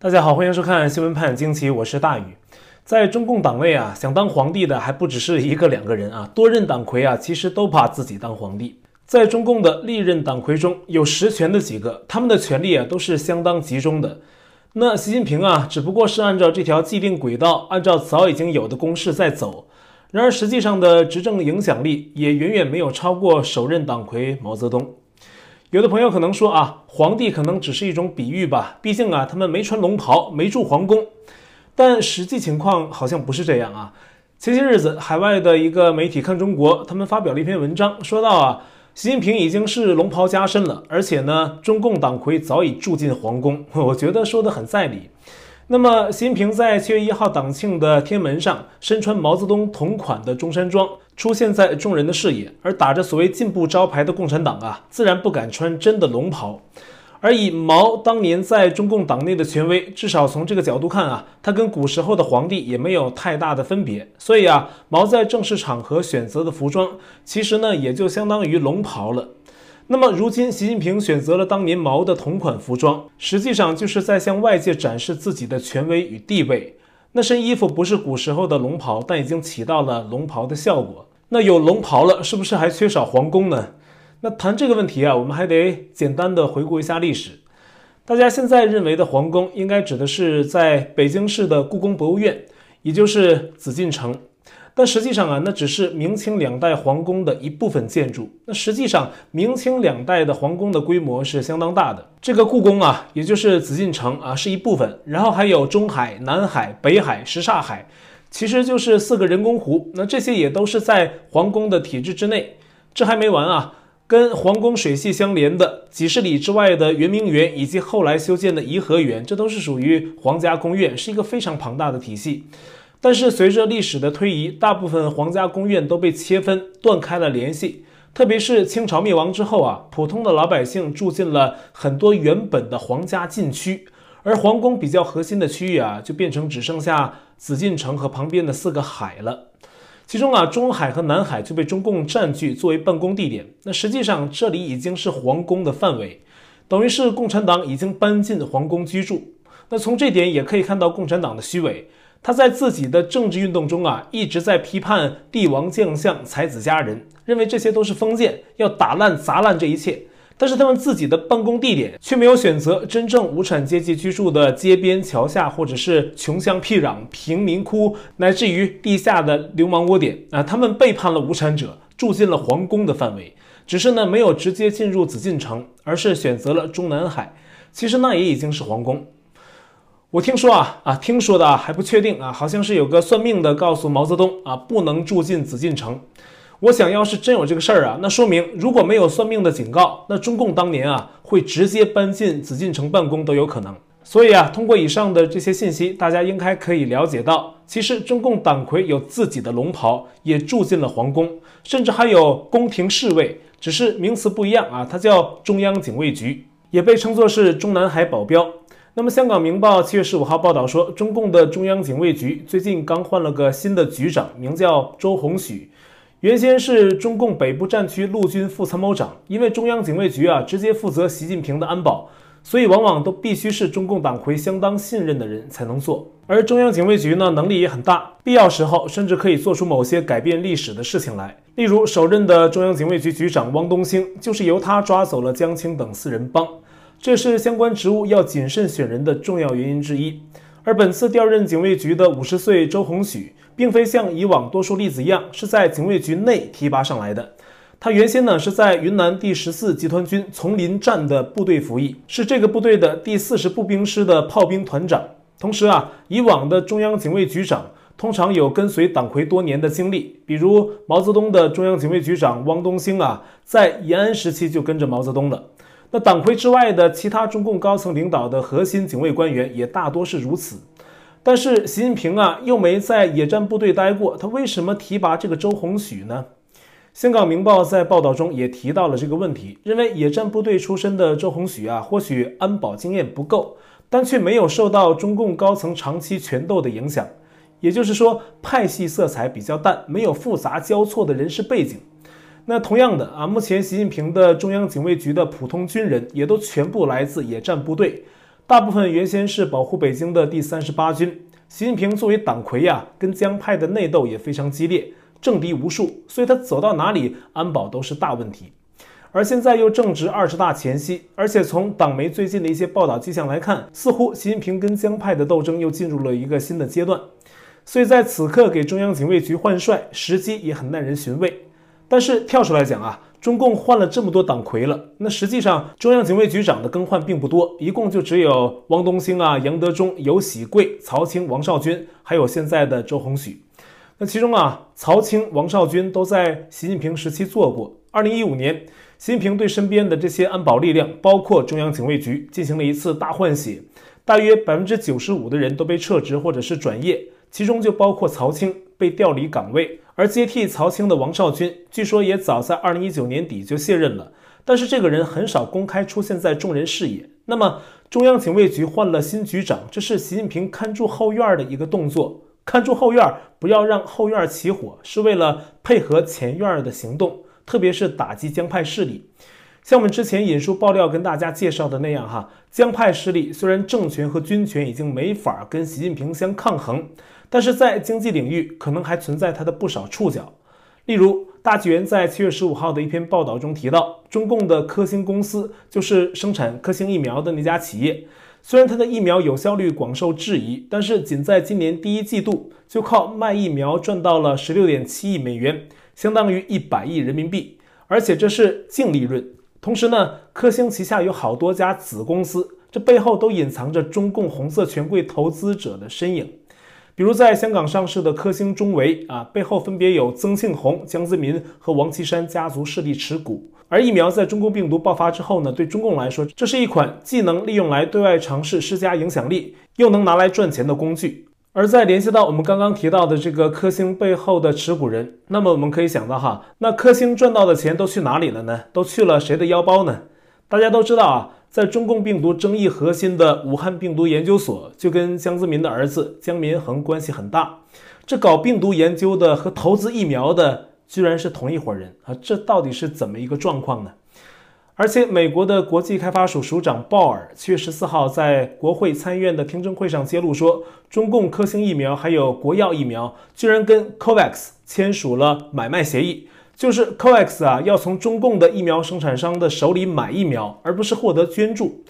大家好，欢迎收看《新闻判惊奇》，我是大宇。在中共党内啊，想当皇帝的还不只是一个两个人啊，多任党魁啊，其实都怕自己当皇帝。在中共的历任党魁中，有实权的几个，他们的权力啊都是相当集中的。那习近平啊，只不过是按照这条既定轨道，按照早已经有的公式在走。然而实际上的执政影响力也远远没有超过首任党魁毛泽东。有的朋友可能说啊，皇帝可能只是一种比喻吧，毕竟啊，他们没穿龙袍，没住皇宫。但实际情况好像不是这样啊。前些日子，海外的一个媒体看中国，他们发表了一篇文章，说到啊，习近平已经是龙袍加身了，而且呢，中共党魁早已住进皇宫。我觉得说得很在理。那么，习近平在七月一号党庆的天门上，身穿毛泽东同款的中山装，出现在众人的视野。而打着所谓进步招牌的共产党啊，自然不敢穿真的龙袍。而以毛当年在中共党内的权威，至少从这个角度看啊，他跟古时候的皇帝也没有太大的分别。所以啊，毛在正式场合选择的服装，其实呢，也就相当于龙袍了。那么，如今习近平选择了当年毛的同款服装，实际上就是在向外界展示自己的权威与地位。那身衣服不是古时候的龙袍，但已经起到了龙袍的效果。那有龙袍了，是不是还缺少皇宫呢？那谈这个问题啊，我们还得简单的回顾一下历史。大家现在认为的皇宫，应该指的是在北京市的故宫博物院，也就是紫禁城。但实际上啊，那只是明清两代皇宫的一部分建筑。那实际上，明清两代的皇宫的规模是相当大的。这个故宫啊，也就是紫禁城啊，是一部分。然后还有中海、南海、北海、什刹海，其实就是四个人工湖。那这些也都是在皇宫的体制之内。这还没完啊，跟皇宫水系相连的几十里之外的圆明园，以及后来修建的颐和园，这都是属于皇家宫苑，是一个非常庞大的体系。但是随着历史的推移，大部分皇家宫苑都被切分，断开了联系。特别是清朝灭亡之后啊，普通的老百姓住进了很多原本的皇家禁区，而皇宫比较核心的区域啊，就变成只剩下紫禁城和旁边的四个海了。其中啊，中海和南海就被中共占据作为办公地点。那实际上这里已经是皇宫的范围，等于是共产党已经搬进皇宫居住。那从这点也可以看到共产党的虚伪。他在自己的政治运动中啊，一直在批判帝王将相、才子佳人，认为这些都是封建，要打烂、砸烂这一切。但是他们自己的办公地点却没有选择真正无产阶级居住的街边桥下，或者是穷乡僻壤、贫民窟，乃至于地下的流氓窝点啊。他们背叛了无产者，住进了皇宫的范围，只是呢没有直接进入紫禁城，而是选择了中南海。其实那也已经是皇宫。我听说啊啊，听说的啊还不确定啊，好像是有个算命的告诉毛泽东啊，不能住进紫禁城。我想要是真有这个事儿啊，那说明如果没有算命的警告，那中共当年啊会直接搬进紫禁城办公都有可能。所以啊，通过以上的这些信息，大家应该可以了解到，其实中共党魁有自己的龙袍，也住进了皇宫，甚至还有宫廷侍卫，只是名词不一样啊，它叫中央警卫局，也被称作是中南海保镖。那么，香港明报七月十五号报道说，中共的中央警卫局最近刚换了个新的局长，名叫周鸿许，原先是中共北部战区陆军副参谋长。因为中央警卫局啊，直接负责习近平的安保，所以往往都必须是中共党魁相当信任的人才能做。而中央警卫局呢，能力也很大，必要时候甚至可以做出某些改变历史的事情来。例如，首任的中央警卫局局长汪东兴，就是由他抓走了江青等四人帮。这是相关职务要谨慎选人的重要原因之一。而本次调任警卫局的五十岁周鸿许，并非像以往多数例子一样是在警卫局内提拔上来的。他原先呢是在云南第十四集团军丛林战的部队服役，是这个部队的第四十步兵师的炮兵团长。同时啊，以往的中央警卫局长通常有跟随党魁多年的经历，比如毛泽东的中央警卫局长汪东兴啊，在延安时期就跟着毛泽东了。那党魁之外的其他中共高层领导的核心警卫官员也大多是如此，但是习近平啊又没在野战部队待过，他为什么提拔这个周鸿许呢？香港明报在报道中也提到了这个问题，认为野战部队出身的周鸿许啊，或许安保经验不够，但却没有受到中共高层长期权斗的影响，也就是说派系色彩比较淡，没有复杂交错的人事背景。那同样的啊，目前习近平的中央警卫局的普通军人也都全部来自野战部队，大部分原先是保护北京的第三十八军，习近平作为党魁呀，跟江派的内斗也非常激烈，政敌无数，所以他走到哪里，安保都是大问题。而现在又正值二十大前夕，而且从党媒最近的一些报道迹象来看，似乎习近平跟江派的斗争又进入了一个新的阶段。所以在此刻给中央警卫局换帅，时机也很耐人寻味。但是跳出来讲啊，中共换了这么多党魁了，那实际上中央警卫局长的更换并不多，一共就只有汪东兴啊、杨德忠、游喜贵、曹清、王绍军，还有现在的周鸿许。那其中啊，曹清、王绍军都在习近平时期做过。二零一五年。习近平对身边的这些安保力量，包括中央警卫局，进行了一次大换血，大约百分之九十五的人都被撤职或者是转业，其中就包括曹清被调离岗位，而接替曹清的王绍军，据说也早在二零一九年底就卸任了，但是这个人很少公开出现在众人视野。那么中央警卫局换了新局长，这是习近平看住后院的一个动作，看住后院，不要让后院起火，是为了配合前院的行动。特别是打击江派势力，像我们之前引述爆料跟大家介绍的那样，哈，江派势力虽然政权和军权已经没法跟习近平相抗衡，但是在经济领域可能还存在它的不少触角。例如，大纪元在七月十五号的一篇报道中提到，中共的科兴公司就是生产科兴疫苗的那家企业，虽然它的疫苗有效率广受质疑，但是仅在今年第一季度就靠卖疫苗赚到了十六点七亿美元。相当于一百亿人民币，而且这是净利润。同时呢，科兴旗下有好多家子公司，这背后都隐藏着中共红色权贵投资者的身影。比如在香港上市的科兴中维啊，背后分别有曾庆红、江泽民和王岐山家族势力持股。而疫苗在中共病毒爆发之后呢，对中共来说，这是一款既能利用来对外尝试施加影响力，又能拿来赚钱的工具。而再联系到我们刚刚提到的这个科兴背后的持股人，那么我们可以想到哈，那科兴赚到的钱都去哪里了呢？都去了谁的腰包呢？大家都知道啊，在中共病毒争议核心的武汉病毒研究所，就跟江泽民的儿子江民恒关系很大。这搞病毒研究的和投资疫苗的，居然是同一伙人啊！这到底是怎么一个状况呢？而且，美国的国际开发署署长鲍尔七月十四号在国会参议院的听证会上揭露说，中共科兴疫苗还有国药疫苗居然跟 COVAX 签署了买卖协议，就是 COVAX 啊要从中共的疫苗生产商的手里买疫苗，而不是获得捐助。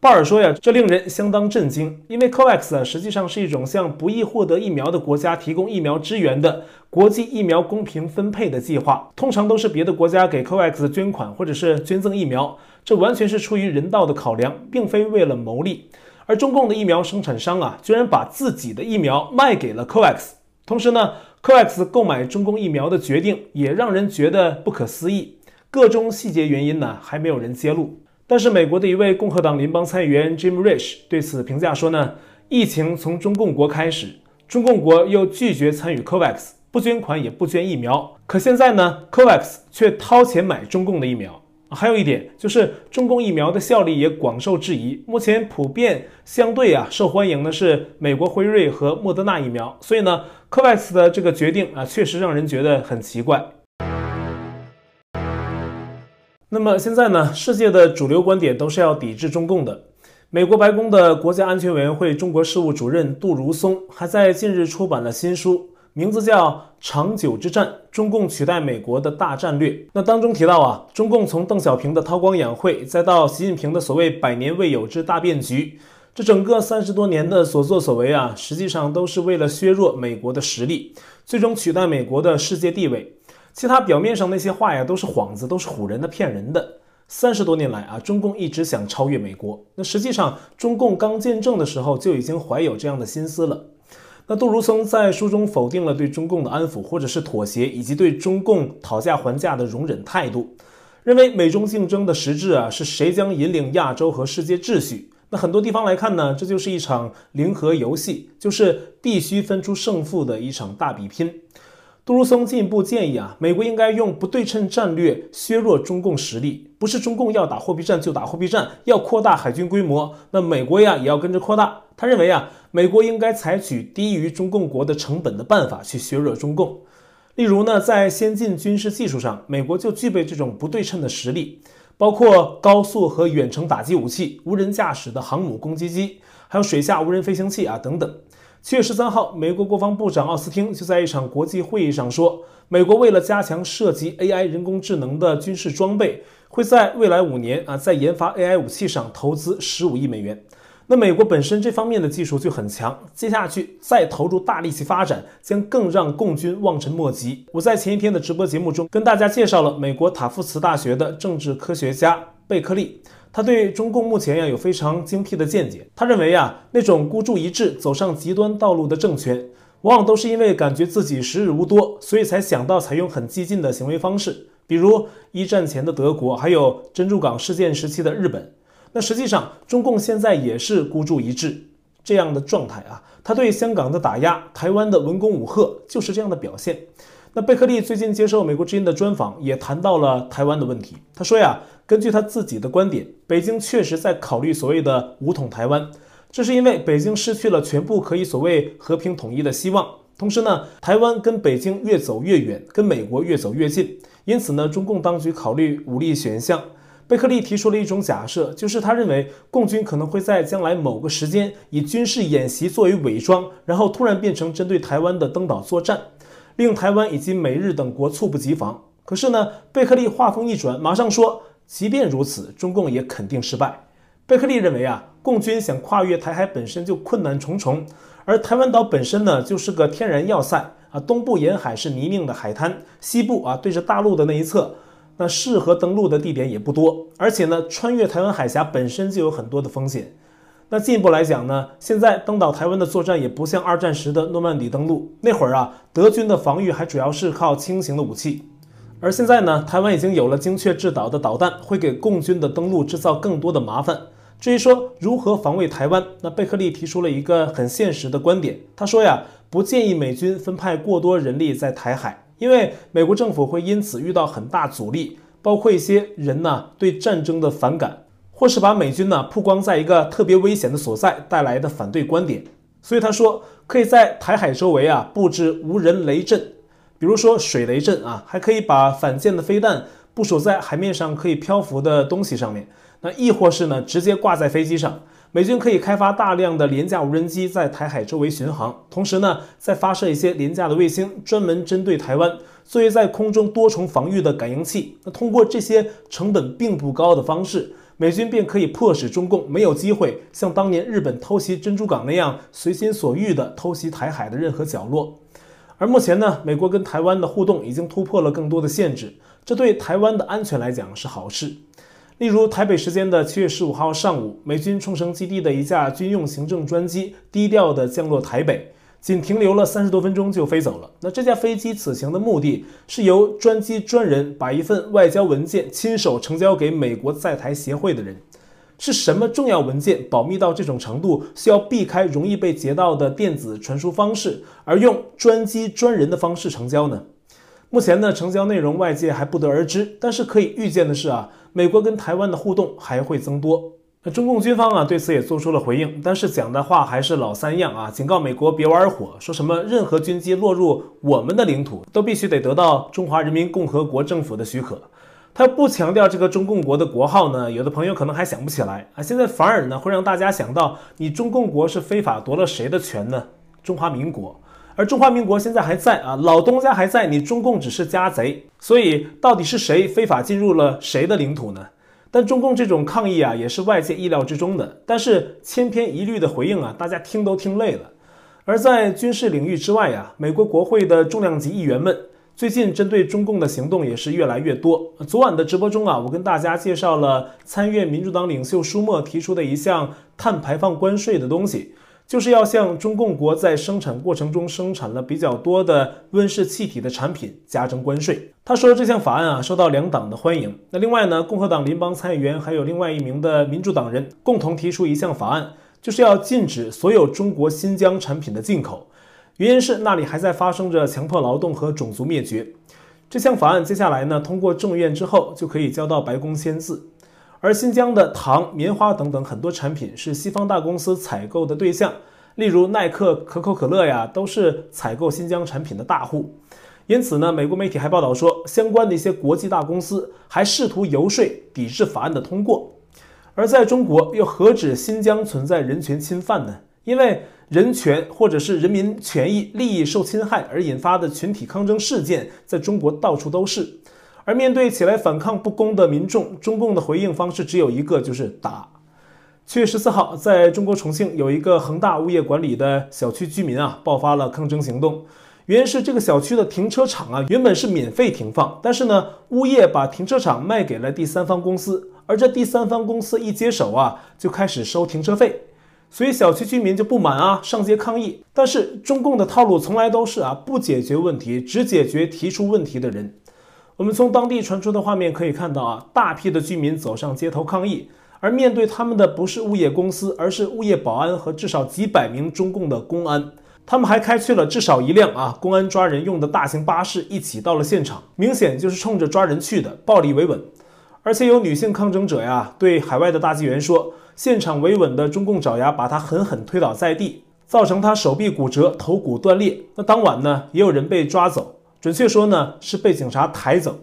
鲍尔说呀，这令人相当震惊，因为 COVAX 啊，实际上是一种向不易获得疫苗的国家提供疫苗支援的国际疫苗公平分配的计划，通常都是别的国家给 COVAX 捐款或者是捐赠疫苗，这完全是出于人道的考量，并非为了牟利。而中共的疫苗生产商啊，居然把自己的疫苗卖给了 COVAX，同时呢，COVAX 购买中共疫苗的决定也让人觉得不可思议，各种细节原因呢，还没有人揭露。但是，美国的一位共和党联邦参议员 Jim Rich 对此评价说呢，疫情从中共国开始，中共国又拒绝参与 COVAX，不捐款也不捐疫苗。可现在呢，COVAX 却掏钱买中共的疫苗。还有一点就是，中共疫苗的效力也广受质疑。目前普遍相对啊受欢迎的是美国辉瑞和莫德纳疫苗，所以呢，COVAX 的这个决定啊，确实让人觉得很奇怪。那么现在呢，世界的主流观点都是要抵制中共的。美国白宫的国家安全委员会中国事务主任杜如松还在近日出版了新书，名字叫《长久之战：中共取代美国的大战略》。那当中提到啊，中共从邓小平的韬光养晦，再到习近平的所谓百年未有之大变局，这整个三十多年的所作所为啊，实际上都是为了削弱美国的实力，最终取代美国的世界地位。其他表面上那些话呀，都是幌子，都是唬人的、骗人的。三十多年来啊，中共一直想超越美国。那实际上，中共刚建政的时候就已经怀有这样的心思了。那杜如松在书中否定了对中共的安抚或者是妥协，以及对中共讨价还价的容忍态度，认为美中竞争的实质啊，是谁将引领亚洲和世界秩序。那很多地方来看呢，这就是一场零和游戏，就是必须分出胜负的一场大比拼。杜如松进一步建议啊，美国应该用不对称战略削弱中共实力，不是中共要打货币战就打货币战，要扩大海军规模，那美国呀也要跟着扩大。他认为啊，美国应该采取低于中共国的成本的办法去削弱中共。例如呢，在先进军事技术上，美国就具备这种不对称的实力。包括高速和远程打击武器、无人驾驶的航母攻击机，还有水下无人飞行器啊等等。七月十三号，美国国防部长奥斯汀就在一场国际会议上说，美国为了加强涉及 AI 人工智能的军事装备，会在未来五年啊在研发 AI 武器上投资十五亿美元。那美国本身这方面的技术就很强，接下去再投入大力气发展，将更让共军望尘莫及。我在前一天的直播节目中跟大家介绍了美国塔夫茨大学的政治科学家贝克利，他对中共目前呀有非常精辟的见解。他认为呀，那种孤注一掷走上极端道路的政权，往往都是因为感觉自己时日无多，所以才想到采用很激进的行为方式，比如一战前的德国，还有珍珠港事件时期的日本。那实际上，中共现在也是孤注一掷这样的状态啊。他对香港的打压，台湾的文攻武吓，就是这样的表现。那贝克利最近接受美国之音的专访，也谈到了台湾的问题。他说呀，根据他自己的观点，北京确实在考虑所谓的武统台湾，这是因为北京失去了全部可以所谓和平统一的希望。同时呢，台湾跟北京越走越远，跟美国越走越近，因此呢，中共当局考虑武力选项。贝克利提出了一种假设，就是他认为共军可能会在将来某个时间以军事演习作为伪装，然后突然变成针对台湾的登岛作战，令台湾以及美日等国猝不及防。可是呢，贝克利话锋一转，马上说，即便如此，中共也肯定失败。贝克利认为啊，共军想跨越台海本身就困难重重，而台湾岛本身呢就是个天然要塞啊，东部沿海是泥泞的海滩，西部啊对着大陆的那一侧。那适合登陆的地点也不多，而且呢，穿越台湾海峡本身就有很多的风险。那进一步来讲呢，现在登岛台湾的作战也不像二战时的诺曼底登陆，那会儿啊，德军的防御还主要是靠轻型的武器，而现在呢，台湾已经有了精确制导的导弹，会给共军的登陆制造更多的麻烦。至于说如何防卫台湾，那贝克利提出了一个很现实的观点，他说呀，不建议美军分派过多人力在台海。因为美国政府会因此遇到很大阻力，包括一些人呢对战争的反感，或是把美军呢曝光在一个特别危险的所在带来的反对观点。所以他说可以在台海周围啊布置无人雷阵，比如说水雷阵啊，还可以把反舰的飞弹部署在海面上可以漂浮的东西上面，那亦或是呢直接挂在飞机上。美军可以开发大量的廉价无人机在台海周围巡航，同时呢，再发射一些廉价的卫星，专门针对台湾，作为在空中多重防御的感应器。那通过这些成本并不高的方式，美军便可以迫使中共没有机会像当年日本偷袭珍珠港那样随心所欲地偷袭台海的任何角落。而目前呢，美国跟台湾的互动已经突破了更多的限制，这对台湾的安全来讲是好事。例如，台北时间的七月十五号上午，美军冲绳基地的一架军用行政专机低调地降落台北，仅停留了三十多分钟就飞走了。那这架飞机此行的目的是由专机专人把一份外交文件亲手呈交给美国在台协会的人。是什么重要文件保密到这种程度，需要避开容易被截到的电子传输方式，而用专机专人的方式成交呢？目前呢，成交内容外界还不得而知，但是可以预见的是啊，美国跟台湾的互动还会增多。那中共军方啊对此也做出了回应，但是讲的话还是老三样啊，警告美国别玩火，说什么任何军机落入我们的领土都必须得得到中华人民共和国政府的许可。他不强调这个中共国的国号呢，有的朋友可能还想不起来啊，现在反而呢会让大家想到，你中共国是非法夺了谁的权呢？中华民国。而中华民国现在还在啊，老东家还在，你中共只是家贼，所以到底是谁非法进入了谁的领土呢？但中共这种抗议啊，也是外界意料之中的。但是千篇一律的回应啊，大家听都听累了。而在军事领域之外啊，美国国会的重量级议员们最近针对中共的行动也是越来越多。昨晚的直播中啊，我跟大家介绍了参院民主党领袖舒默提出的一项碳排放关税的东西。就是要向中共国在生产过程中生产了比较多的温室气体的产品加征关税。他说这项法案啊受到两党的欢迎。那另外呢，共和党联邦参议员还有另外一名的民主党人共同提出一项法案，就是要禁止所有中国新疆产品的进口，原因是那里还在发生着强迫劳动和种族灭绝。这项法案接下来呢通过众院之后就可以交到白宫签字。而新疆的糖、棉花等等很多产品是西方大公司采购的对象，例如耐克、可口可乐呀，都是采购新疆产品的大户。因此呢，美国媒体还报道说，相关的一些国际大公司还试图游说抵制法案的通过。而在中国，又何止新疆存在人权侵犯呢？因为人权或者是人民权益利益受侵害而引发的群体抗争事件，在中国到处都是。而面对起来反抗不公的民众，中共的回应方式只有一个，就是打。七月十四号，在中国重庆有一个恒大物业管理的小区居民啊，爆发了抗争行动。原因是这个小区的停车场啊，原本是免费停放，但是呢，物业把停车场卖给了第三方公司，而这第三方公司一接手啊，就开始收停车费。所以小区居民就不满啊，上街抗议。但是中共的套路从来都是啊，不解决问题，只解决提出问题的人。我们从当地传出的画面可以看到啊，大批的居民走上街头抗议，而面对他们的不是物业公司，而是物业保安和至少几百名中共的公安。他们还开去了至少一辆啊，公安抓人用的大型巴士，一起到了现场，明显就是冲着抓人去的，暴力维稳。而且有女性抗争者呀，对海外的大纪元说。现场维稳的中共爪牙把他狠狠推倒在地，造成他手臂骨折、头骨断裂。那当晚呢，也有人被抓走，准确说呢是被警察抬走。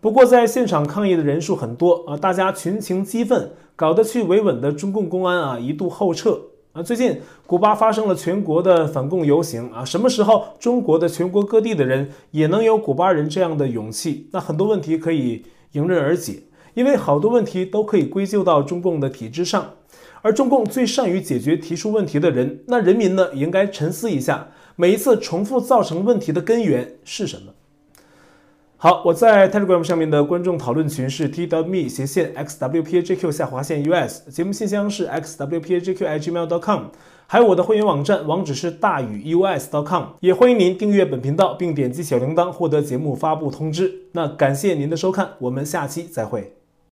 不过在现场抗议的人数很多啊，大家群情激愤，搞得去维稳的中共公安啊一度后撤啊。最近古巴发生了全国的反共游行啊，什么时候中国的全国各地的人也能有古巴人这样的勇气？那很多问题可以迎刃而解。因为好多问题都可以归咎到中共的体制上，而中共最善于解决提出问题的人，那人民呢也应该沉思一下，每一次重复造成问题的根源是什么？好，我在 Telegram 上面的观众讨论群是 t.me 斜线 xwpajq 下划线 us，节目信箱是 xwpajq@gmail.com，还有我的会员网站网址是大宇 u s dot com，也欢迎您订阅本频道并点击小铃铛获得节目发布通知。那感谢您的收看，我们下期再会。